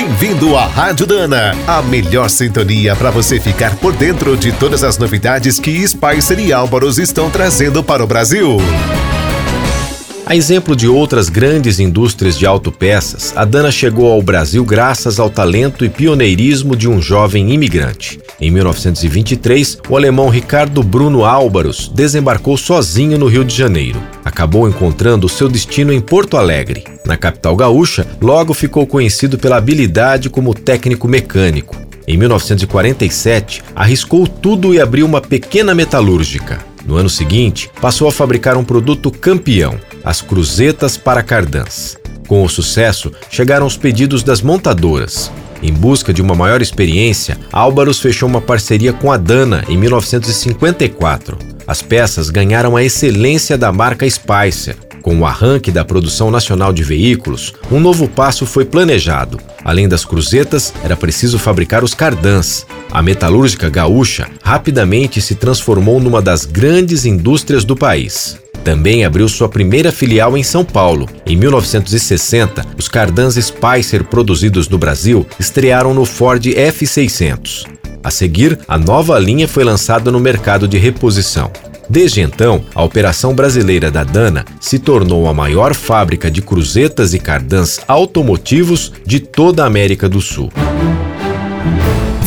Bem-vindo à Rádio Dana, a melhor sintonia para você ficar por dentro de todas as novidades que Spicer e Álvaros estão trazendo para o Brasil. A exemplo de outras grandes indústrias de autopeças, a Dana chegou ao Brasil graças ao talento e pioneirismo de um jovem imigrante. Em 1923, o alemão Ricardo Bruno Álvaros desembarcou sozinho no Rio de Janeiro. Acabou encontrando seu destino em Porto Alegre. Na capital gaúcha, logo ficou conhecido pela habilidade como técnico mecânico. Em 1947, arriscou tudo e abriu uma pequena metalúrgica. No ano seguinte, passou a fabricar um produto campeão, as cruzetas para cardãs. Com o sucesso, chegaram os pedidos das montadoras. Em busca de uma maior experiência, Álvaros fechou uma parceria com a Dana em 1954. As peças ganharam a excelência da marca Spicer. Com o arranque da produção nacional de veículos, um novo passo foi planejado. Além das cruzetas, era preciso fabricar os cardãs. A metalúrgica gaúcha rapidamente se transformou numa das grandes indústrias do país. Também abriu sua primeira filial em São Paulo. Em 1960, os cardãs Spicer produzidos no Brasil estrearam no Ford F600. A seguir, a nova linha foi lançada no mercado de reposição. Desde então, a operação brasileira da Dana se tornou a maior fábrica de cruzetas e cardãs automotivos de toda a América do Sul.